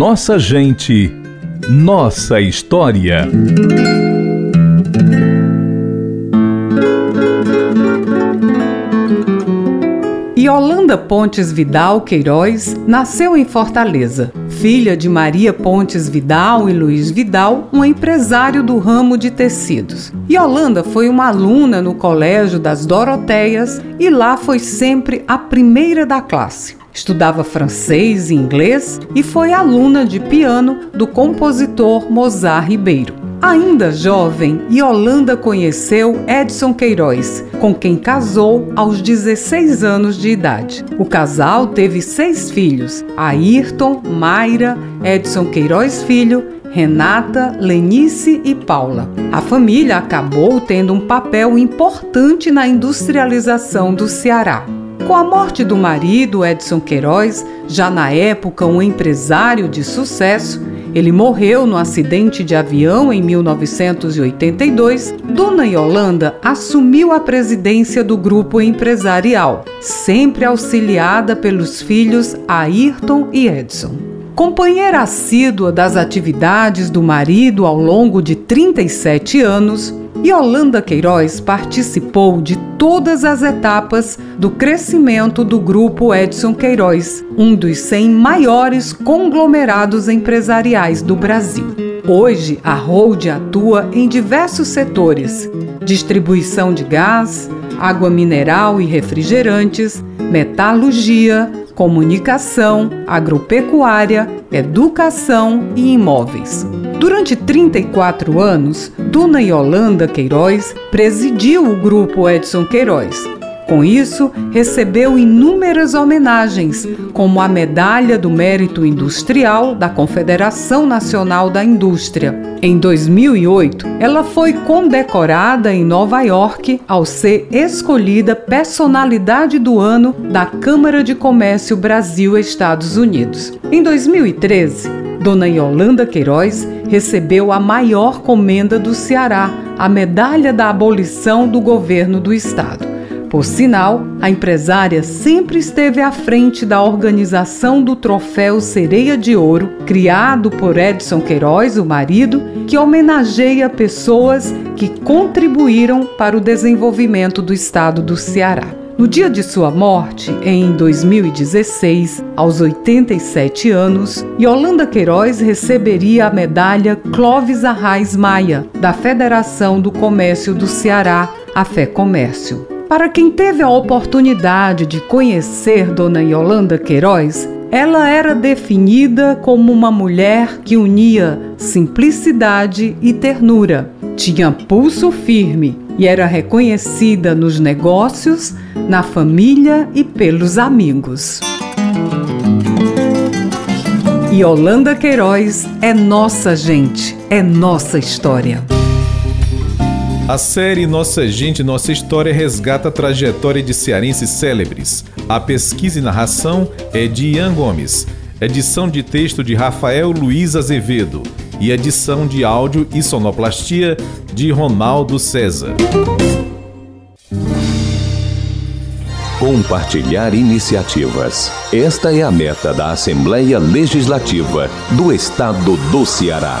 Nossa gente, nossa história. Yolanda Pontes Vidal Queiroz nasceu em Fortaleza. Filha de Maria Pontes Vidal e Luiz Vidal, um empresário do ramo de tecidos. Yolanda foi uma aluna no Colégio das Doroteias e lá foi sempre a primeira da classe. Estudava francês e inglês e foi aluna de piano do compositor Mozart Ribeiro. Ainda jovem, Yolanda conheceu Edson Queiroz, com quem casou aos 16 anos de idade. O casal teve seis filhos: Ayrton, Mayra, Edson Queiroz Filho, Renata, Lenice e Paula. A família acabou tendo um papel importante na industrialização do Ceará. Com a morte do marido, Edson Queiroz, já na época um empresário de sucesso, ele morreu no acidente de avião em 1982. Dona Yolanda assumiu a presidência do grupo empresarial, sempre auxiliada pelos filhos Ayrton e Edson. Companheira assídua das atividades do marido ao longo de 37 anos, Yolanda Queiroz participou de todas as etapas do crescimento do Grupo Edson Queiroz, um dos 100 maiores conglomerados empresariais do Brasil. Hoje, a Hold atua em diversos setores: distribuição de gás, água mineral e refrigerantes, metalurgia, comunicação, agropecuária, educação e imóveis. Durante 34 anos, Duna Yolanda Queiroz presidiu o grupo Edson Queiroz. Com isso, recebeu inúmeras homenagens, como a Medalha do Mérito Industrial da Confederação Nacional da Indústria. Em 2008, ela foi condecorada em Nova York ao ser escolhida personalidade do ano da Câmara de Comércio Brasil-Estados Unidos. Em 2013, Dona Yolanda Queiroz recebeu a maior comenda do Ceará, a Medalha da Abolição do Governo do Estado. Por sinal, a empresária sempre esteve à frente da organização do Troféu Sereia de Ouro, criado por Edson Queiroz, o marido, que homenageia pessoas que contribuíram para o desenvolvimento do estado do Ceará. No dia de sua morte, em 2016, aos 87 anos, Yolanda Queiroz receberia a medalha Clóvis Arraes Maia, da Federação do Comércio do Ceará, a Fé Comércio. Para quem teve a oportunidade de conhecer Dona Yolanda Queiroz, ela era definida como uma mulher que unia simplicidade e ternura. Tinha pulso firme e era reconhecida nos negócios, na família e pelos amigos. Yolanda Queiroz é nossa gente, é nossa história. A série Nossa Gente, Nossa História resgata a trajetória de cearenses célebres. A pesquisa e narração é de Ian Gomes. Edição de texto de Rafael Luiz Azevedo e edição de áudio e sonoplastia de Ronaldo César. Compartilhar iniciativas. Esta é a meta da Assembleia Legislativa do Estado do Ceará.